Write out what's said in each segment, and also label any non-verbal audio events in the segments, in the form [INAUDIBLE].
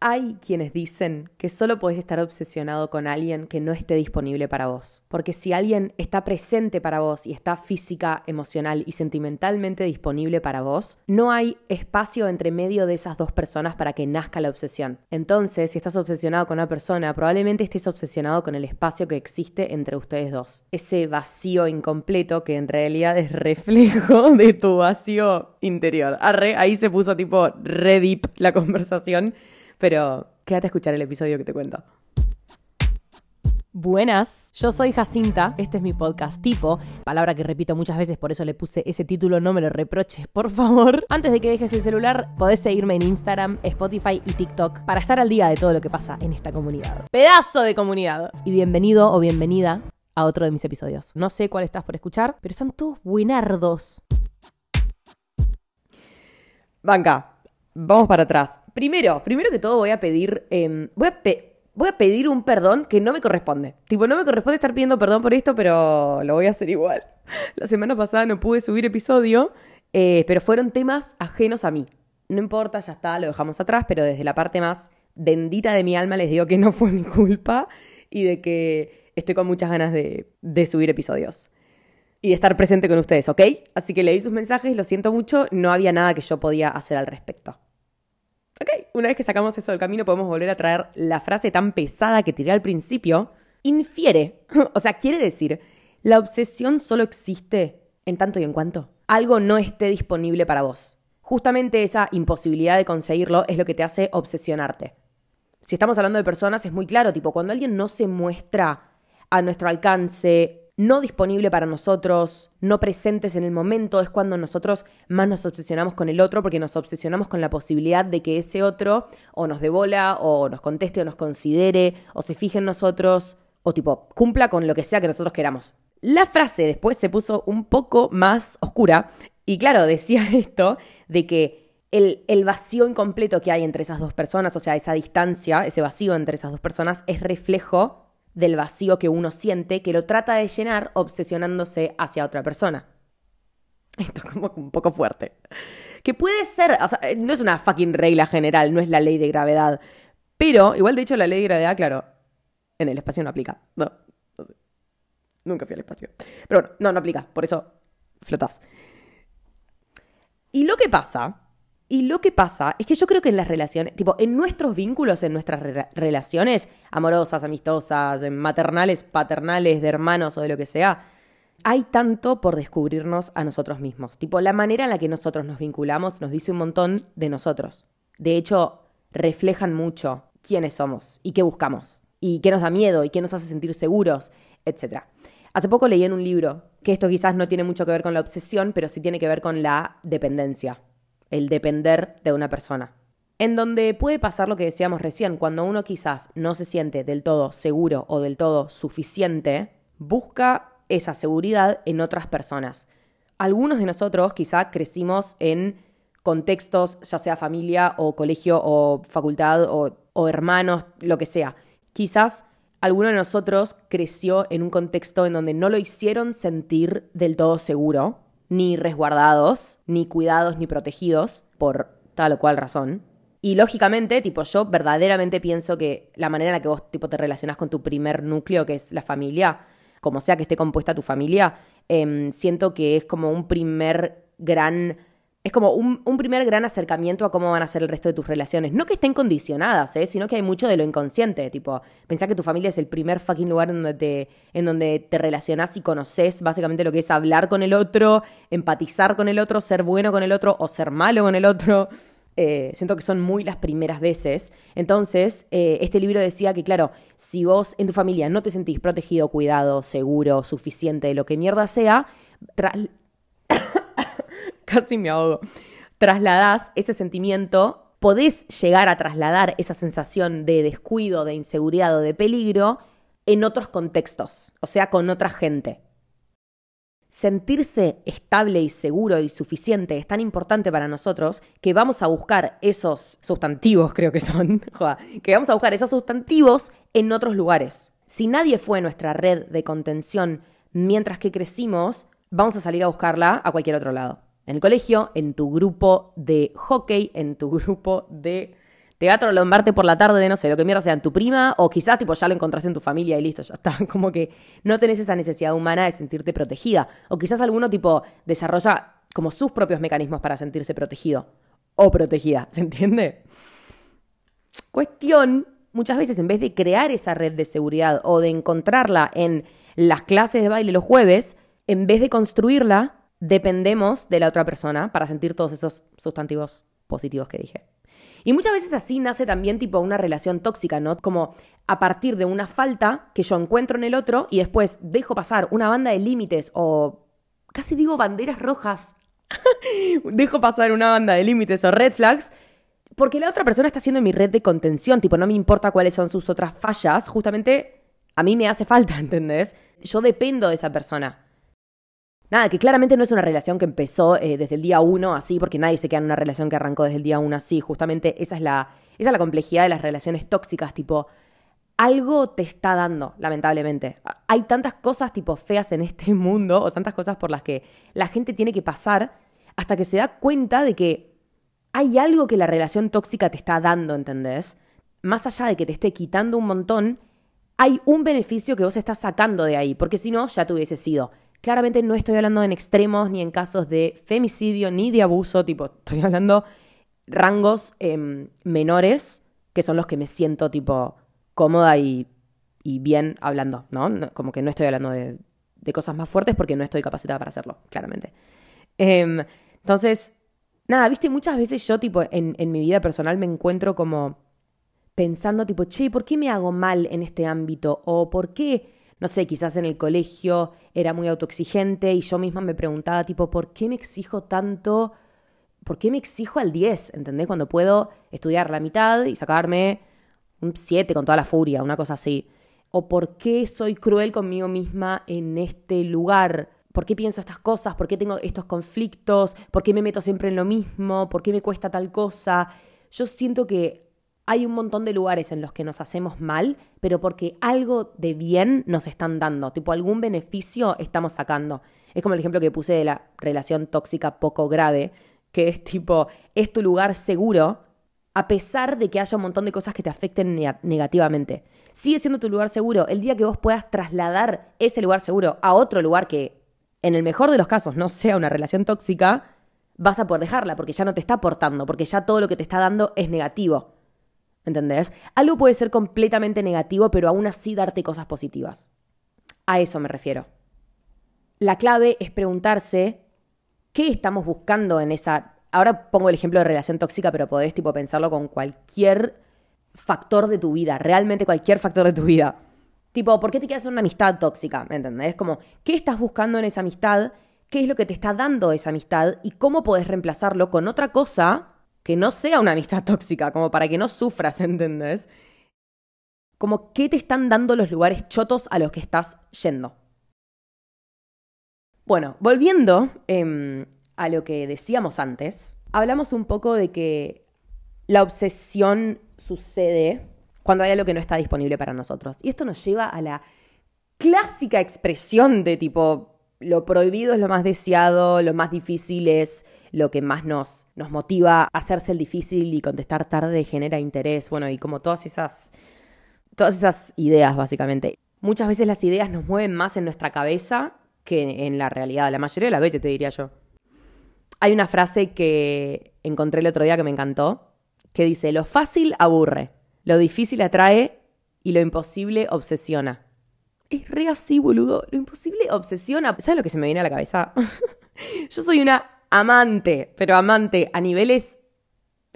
Hay quienes dicen que solo podés estar obsesionado con alguien que no esté disponible para vos. Porque si alguien está presente para vos y está física, emocional y sentimentalmente disponible para vos, no hay espacio entre medio de esas dos personas para que nazca la obsesión. Entonces, si estás obsesionado con una persona, probablemente estés obsesionado con el espacio que existe entre ustedes dos. Ese vacío incompleto que en realidad es reflejo [LAUGHS] de tu vacío interior. Arre, ahí se puso tipo re la conversación. Pero quédate a escuchar el episodio que te cuento. Buenas, yo soy Jacinta, este es mi podcast tipo, palabra que repito muchas veces, por eso le puse ese título, no me lo reproches, por favor. Antes de que dejes el celular, podés seguirme en Instagram, Spotify y TikTok para estar al día de todo lo que pasa en esta comunidad. Pedazo de comunidad. Y bienvenido o bienvenida a otro de mis episodios. No sé cuál estás por escuchar, pero son todos buenardos. Banca, Vamos para atrás. Primero, primero que todo voy a pedir, em, voy, a voy a pedir un perdón que no me corresponde. Tipo, no me corresponde estar pidiendo perdón por esto, pero lo voy a hacer igual. [LAUGHS] La semana pasada no pude subir episodio, eh, pero fueron temas ajenos a mí. No importa, ya está, lo dejamos atrás, pero desde la parte más bendita de mi alma les digo que no fue mi culpa y de que estoy con muchas ganas de, de subir episodios y de estar presente con ustedes, ¿ok? Así que leí sus mensajes, lo siento mucho, no había nada que yo podía hacer al respecto. Ok, una vez que sacamos eso del camino podemos volver a traer la frase tan pesada que tiré al principio. Infiere, [LAUGHS] o sea, quiere decir, la obsesión solo existe en tanto y en cuanto algo no esté disponible para vos. Justamente esa imposibilidad de conseguirlo es lo que te hace obsesionarte. Si estamos hablando de personas es muy claro, tipo, cuando alguien no se muestra a nuestro alcance no disponible para nosotros, no presentes en el momento, es cuando nosotros más nos obsesionamos con el otro porque nos obsesionamos con la posibilidad de que ese otro o nos devola o nos conteste o nos considere o se fije en nosotros o tipo cumpla con lo que sea que nosotros queramos. La frase después se puso un poco más oscura y claro, decía [LAUGHS] esto de que el, el, vacío incompleto que hay entre esas dos personas, o sea, esa distancia, ese vacío entre esas dos personas, es reflejo del vacío que uno siente que lo trata de llenar obsesionándose hacia otra persona. [LAUGHS] Esto es como un poco fuerte. Que puede ser, sea, no es una fucking regla general, no es la ley de gravedad. Pero, igual de hecho, la ley de gravedad, claro, en el espacio no aplica. No, no sé. Nunca fui al espacio. Pero bueno, no, no aplica. Por eso flotas. Y lo que pasa y lo que pasa es que yo creo que en las relaciones, tipo, en nuestros vínculos, en nuestras relaciones amorosas, amistosas, maternales, paternales, de hermanos o de lo que sea, hay tanto por descubrirnos a nosotros mismos. Tipo, la manera en la que nosotros nos vinculamos nos dice un montón de nosotros. De hecho, reflejan mucho quiénes somos y qué buscamos, y qué nos da miedo y qué nos hace sentir seguros, etc. Hace poco leí en un libro que esto quizás no tiene mucho que ver con la obsesión, pero sí tiene que ver con la dependencia el depender de una persona. En donde puede pasar lo que decíamos recién, cuando uno quizás no se siente del todo seguro o del todo suficiente, busca esa seguridad en otras personas. Algunos de nosotros quizá crecimos en contextos, ya sea familia o colegio o facultad o, o hermanos, lo que sea. Quizás alguno de nosotros creció en un contexto en donde no lo hicieron sentir del todo seguro ni resguardados, ni cuidados, ni protegidos por tal o cual razón. Y lógicamente, tipo, yo verdaderamente pienso que la manera en la que vos tipo, te relacionas con tu primer núcleo, que es la familia, como sea que esté compuesta tu familia, em, siento que es como un primer gran es como un, primer gran acercamiento a cómo van a ser el resto de tus relaciones. No que estén condicionadas, ¿eh? sino que hay mucho de lo inconsciente. Tipo, pensar que tu familia es el primer fucking lugar en donde te, en donde te relacionás y conoces básicamente lo que es hablar con el otro, empatizar con el otro, ser bueno con el otro o ser malo con el otro. Eh, siento que son muy las primeras veces. Entonces, eh, este libro decía que, claro, si vos en tu familia no te sentís protegido, cuidado, seguro, suficiente, lo que mierda sea, casi me ahogo, trasladás ese sentimiento, podés llegar a trasladar esa sensación de descuido, de inseguridad o de peligro en otros contextos, o sea, con otra gente. Sentirse estable y seguro y suficiente es tan importante para nosotros que vamos a buscar esos sustantivos, creo que son, [LAUGHS] que vamos a buscar esos sustantivos en otros lugares. Si nadie fue nuestra red de contención mientras que crecimos, vamos a salir a buscarla a cualquier otro lado en el colegio, en tu grupo de hockey, en tu [LAUGHS] grupo de te va a trolombarte por la tarde de, no sé, lo que mierda sea en tu prima, o quizás, tipo, ya lo encontraste en tu familia y listo, ya está. [LAUGHS] Como que no tenés esa necesidad humana de sentirte protegida. O quizás alguno, tipo, desarrolla como sus propios mecanismos para sentirse protegido o protegida, ¿se entiende? Cuestión, muchas veces en vez de crear esa red de seguridad o de encontrarla en las clases de baile los jueves, en vez de construirla, dependemos de la otra persona para sentir todos esos sustantivos positivos que dije. Y muchas veces así nace también tipo una relación tóxica, ¿no? Como a partir de una falta que yo encuentro en el otro y después dejo pasar una banda de límites o casi digo banderas rojas. [LAUGHS] dejo pasar una banda de límites o red flags porque la otra persona está siendo mi red de contención, tipo no me importa cuáles son sus otras fallas, justamente a mí me hace falta, [LAUGHS] ¿entendés? Yo dependo de esa persona. Nada, que claramente no es una relación que empezó eh, desde el día uno así, porque nadie se queda en una relación que arrancó desde el día uno así. Justamente esa es la, esa es la complejidad de las relaciones tóxicas, tipo, algo te está dando, lamentablemente. Hay tantas cosas tipo feas en este [LAUGHS] mundo, o tantas cosas por las que la gente tiene que pasar, hasta que se da cuenta de que hay algo que la relación tóxica te está dando, ¿entendés? Más allá de que te esté quitando un montón, hay un beneficio que vos estás sacando de ahí, porque si no, ya te hubiese sido Claramente no estoy hablando en extremos ni en casos de femicidio ni de abuso, tipo, estoy hablando rangos em, menores, que son los que me siento tipo cómoda y, bien hablando, ¿no? Como que no estoy hablando de, cosas más fuertes porque no estoy capacitada para hacerlo, claramente. Em, entonces, nada, viste, muchas veces yo, tipo, en, en mi vida personal me encuentro como pensando, tipo, che, ¿por qué me hago mal en este ámbito? ¿O por qué no sé, quizás en el colegio era muy autoexigente y yo misma me preguntaba tipo, ¿por qué me exijo tanto? ¿Por qué me exijo al 10? ¿Entendés? Cuando puedo estudiar la mitad y sacarme un 7 con toda la furia, una cosa así. ¿O por qué soy cruel conmigo misma en este lugar? ¿Por qué pienso estas cosas? ¿Por qué tengo estos conflictos? ¿Por qué me meto siempre en lo mismo? ¿Por qué me cuesta tal cosa? Yo siento que hay un montón de lugares en los que nos hacemos mal, pero porque algo de bien nos están dando, tipo algún beneficio estamos sacando. Es como el ejemplo que puse de la relación tóxica poco grave, que es tipo, es tu lugar seguro, a pesar de que haya un montón de cosas que te afecten negativamente. Sigue siendo tu lugar seguro. El día que vos puedas trasladar ese lugar seguro a otro lugar que, en el mejor de los casos, no sea una relación tóxica, vas a poder dejarla porque ya no te está aportando, porque ya todo lo que te está dando es negativo. ¿Entendés? Algo puede ser completamente negativo, pero aún así darte cosas positivas. A eso me refiero. La clave es preguntarse qué estamos buscando en esa. Ahora pongo el ejemplo de relación tóxica, pero podés tipo pensarlo con cualquier factor de tu vida, realmente cualquier factor de tu vida. Tipo, ¿por qué te quedas en una amistad tóxica? ¿Me entendés? Como, ¿qué estás buscando en esa amistad? ¿Qué es lo que te está dando esa amistad? ¿Y cómo podés reemplazarlo con otra cosa que no sea una amistad tóxica, como para que no sufras, [LAUGHS] ¿entendés? Como qué te están dando los lugares chotos a los que estás yendo. Bueno, volviendo em, a lo que decíamos antes, hablamos un poco de que la obsesión sucede cuando hay algo que no está disponible para nosotros. Y esto nos lleva a la clásica expresión de tipo, lo prohibido es lo más deseado, lo más difícil es lo que más nos, nos motiva a hacerse el difícil y contestar tarde genera interés, bueno, y como todas esas, todas esas ideas básicamente. Muchas veces las ideas nos mueven más en nuestra cabeza que en la realidad, la mayoría de las veces te diría yo. Hay una frase que encontré el otro día que me encantó, que dice, lo fácil aburre, lo difícil atrae y lo imposible obsesiona. Es re así, boludo. Lo imposible obsesiona. ¿Sabes lo que se me viene a la cabeza? [LAUGHS] Yo soy una amante, pero amante a niveles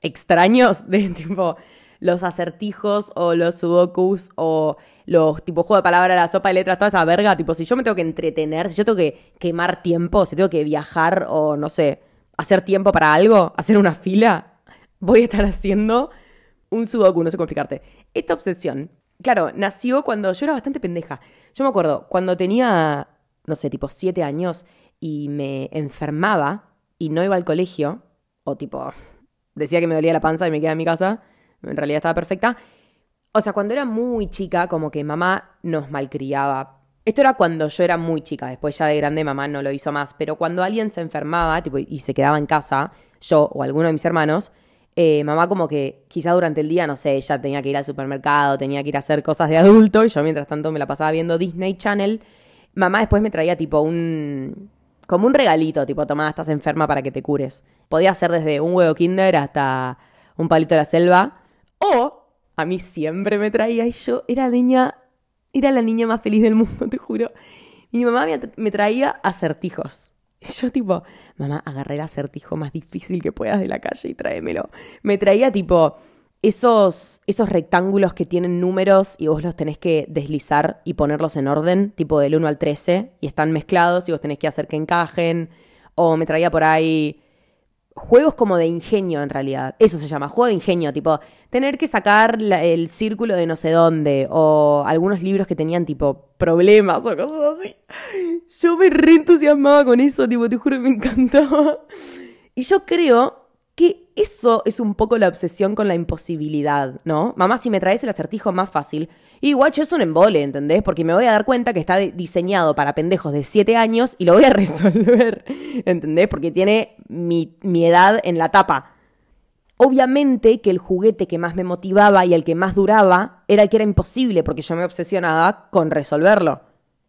extraños de [LAUGHS] tipo los acertijos o los sudokus o los tipo juego de palabras, la sopa de letras, toda esa verga, tipo si yo me tengo que entretener, si yo tengo que quemar tiempo, si tengo que viajar o no sé, hacer tiempo para algo, hacer una fila, voy a estar haciendo un sudoku, no sé cómo explicarte. Esta obsesión, claro, nació cuando yo era bastante pendeja. Yo me acuerdo, cuando tenía, no sé, tipo siete años y me enfermaba, y no iba al colegio, o tipo, decía que me dolía la panza y me quedaba en mi casa, en realidad estaba perfecta. O sea, cuando era muy chica, como que mamá nos malcriaba. Esto era cuando yo era muy chica, después ya de grande mamá no lo hizo más, pero cuando alguien se enfermaba tipo, y se quedaba en casa, yo o alguno de mis hermanos, eh, mamá como que quizá durante el día, no sé, ella tenía que ir al supermercado, tenía que ir a hacer cosas de adulto y yo mientras tanto me la pasaba viendo Disney Channel. Mamá después me traía tipo un... como un regalito, tipo, tomá, estás enferma para que te cures. Podía ser desde un huevo kinder hasta un palito de la selva. O a mí siempre me traía y yo era niña, era la niña más feliz del mundo, [LAUGHS] te juro. Y mi mamá me traía acertijos. Y yo tipo, mamá, agarré el acertijo más difícil que puedas de la calle y tráemelo. Me traía tipo esos, esos rectángulos que tienen números y vos los tenés que deslizar y ponerlos en orden, tipo del 1 al 13, y están mezclados y vos tenés que hacer que encajen. O me traía por ahí juegos como de ingenio en realidad. Eso se llama, juego de ingenio, tipo tener que sacar el círculo de no sé dónde o algunos libros que tenían tipo problemas o cosas así. Yo me reentusiasmaba con eso, tipo, te juro me encantaba. Y yo creo que eso es un poco la obsesión con la imposibilidad, ¿no? Mamá, si me traes el acertijo más fácil, y guacho es un embole, ¿entendés? Porque me voy a dar cuenta que está diseñado para pendejos de 7 años y lo voy a [LAUGHS] resolver, ¿entendés? Porque tiene mi, mi edad en la tapa. Obviamente que el juguete que más me motivaba y el que más duraba era el que era imposible porque yo me obsesionaba con resolverlo.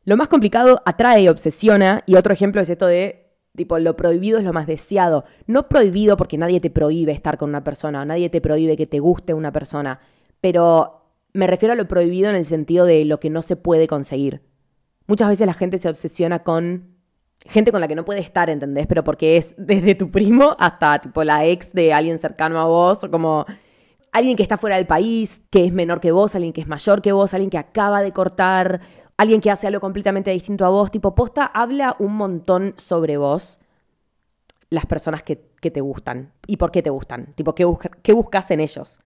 Lo más complicado atrae y obsesiona, y otro ejemplo es esto de Tipo, lo prohibido es lo más deseado. No prohibido porque nadie te prohíbe estar con una persona o nadie te prohíbe que te guste una persona. Pero me refiero a lo prohibido en el sentido de lo que no se puede conseguir. Muchas veces la gente se obsesiona con gente con la que no puede estar, ¿entendés? Pero porque es desde tu primo hasta tipo la ex de alguien cercano a vos o como alguien que está fuera del país, que es menor que vos, alguien que es mayor que vos, alguien que acaba de cortar alguien que hace algo completamente distinto a vos, tipo posta, habla un montón sobre vos, las personas que, te gustan y por qué te gustan, tipo, ¿qué, buscas en ellos.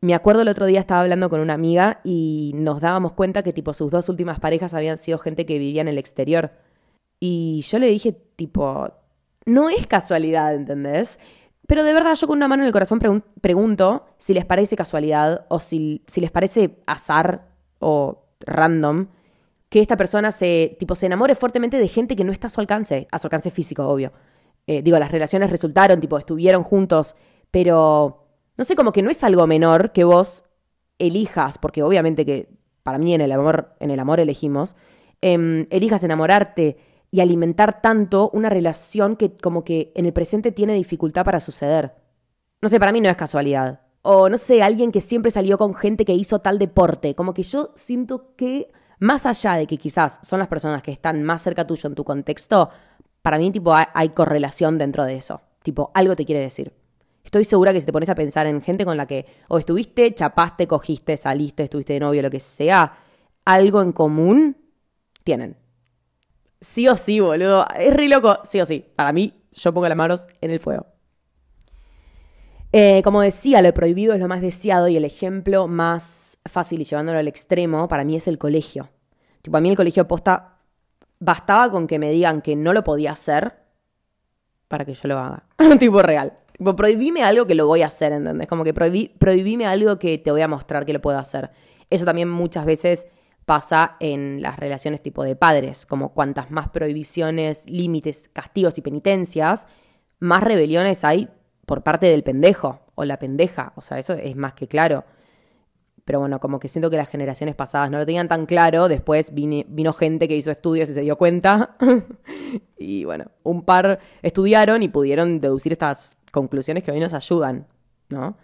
Me acuerdo el otro día estaba hablando con una amiga y nos dábamos cuenta que tipo sus dos últimas parejas habían sido gente que vivía en el exterior. Y yo le dije tipo, no es casualidad, ¿entendés? Pero de verdad yo con una mano en el corazón pregunto si les parece casualidad o si, si les parece azar o random que esta persona se, tipo, se enamore fuertemente de gente que no está a su alcance, a su alcance físico, obvio. Eh, digo, las relaciones resultaron, tipo, estuvieron juntos, pero no sé, como que no es algo menor que vos elijas, porque obviamente que para mí en el amor, en el amor elegimos, em, elijas enamorarte y alimentar tanto una relación que como que en el presente tiene dificultad para suceder. No sé, para mí no es casualidad o no sé, alguien que siempre salió con gente que hizo tal deporte. Como que yo siento que, más allá de que quizás son las personas que están más cerca tuyo en tu contexto, para mí, tipo, hay, correlación dentro de eso. Tipo, algo te quiere decir. Estoy segura que si te pones a pensar en gente con la que o estuviste, chapaste, cogiste, saliste, estuviste de novio, lo que sea, algo en común tienen. Sí o sí, boludo. Es re loco. Sí o sí. Para mí, yo pongo las manos en el fuego. Eh, como decía, lo prohibido es lo más deseado y el ejemplo más fácil y llevándolo al extremo para mí es el colegio. Tipo, a mí el colegio posta bastaba con que me digan que no lo podía hacer para que yo lo haga. [LAUGHS] tipo real. Tipo, prohibime algo que lo voy a hacer, ¿entendés? Como que prohibí, prohibime algo que te voy a mostrar que lo puedo hacer. Eso también muchas veces pasa en las relaciones tipo de padres, como cuantas más prohibiciones, límites, castigos y penitencias, más rebeliones hay por parte del pendejo o la pendeja. O sea, eso es más que claro. Pero bueno, como que siento que las generaciones pasadas no lo tenían tan claro. Después vino gente que hizo estudios y se dio cuenta. [LAUGHS] y bueno, un par estudiaron y pudieron deducir estas conclusiones que hoy nos ayudan, ¿no?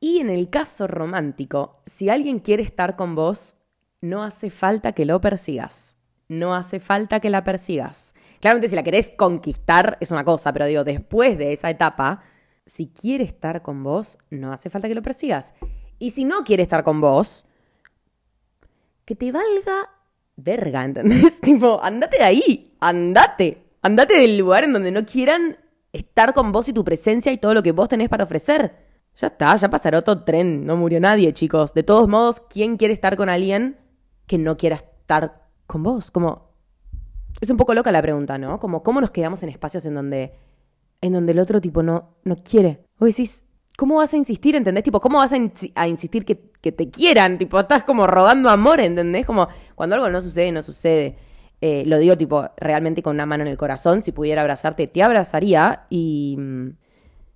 Y en el caso romántico, si alguien quiere estar con vos, no hace falta que lo persigas. No hace falta que la persigas. Claramente si la querés conquistar es una cosa, pero digo, después de esa etapa, si quiere estar con vos, no hace falta que lo persigas. Y si no quiere estar con vos, que te valga verga, ¿entendés? [LAUGHS] tipo, andate de ahí, andate. Andate del lugar en donde no quieran estar con vos y tu presencia y todo lo que vos tenés para ofrecer. Ya está, ya pasará otro tren, no murió nadie, chicos. De todos modos, ¿quién quiere estar con alguien que no quiera estar con vos? Como, es un poco loca la pregunta, ¿no? Como cómo nos quedamos en espacios en donde, en donde el otro tipo no, no quiere. O decís, ¿cómo vas a insistir, entendés? Tipo, ¿cómo vas a, insistir que, te quieran? Tipo, estás como rogando amor, ¿entendés? Como cuando algo no sucede, no sucede. Eh, lo digo tipo realmente con una mano en el corazón, si pudiera abrazarte, te abrazaría y... Mm,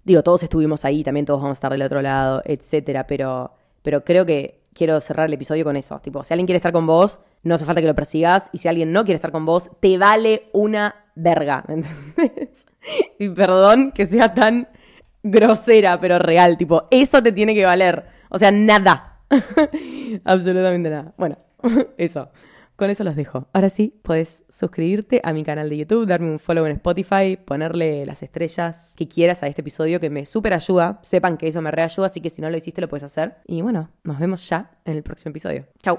Digo, todos estuvimos ahí, también todos vamos a estar del otro lado, etcétera, pero, pero creo que quiero cerrar el episodio con eso. Tipo, si alguien quiere estar con vos, no hace falta que lo persigas. Y si alguien no quiere estar con vos, te vale una verga. ¿me entendés? [LAUGHS] Y perdón que sea tan grosera, pero real. Tipo, eso te tiene que valer. O sea, nada. [LAUGHS] Absolutamente nada. Bueno, [LAUGHS] eso. Con eso los dejo. Ahora sí, puedes suscribirte a mi canal de YouTube, darme un follow en Spotify, ponerle las estrellas que quieras a este episodio que me súper ayuda. Sepan que eso me reayuda, así que si no lo hiciste lo puedes hacer. Y bueno, nos vemos ya en el próximo episodio. Chau.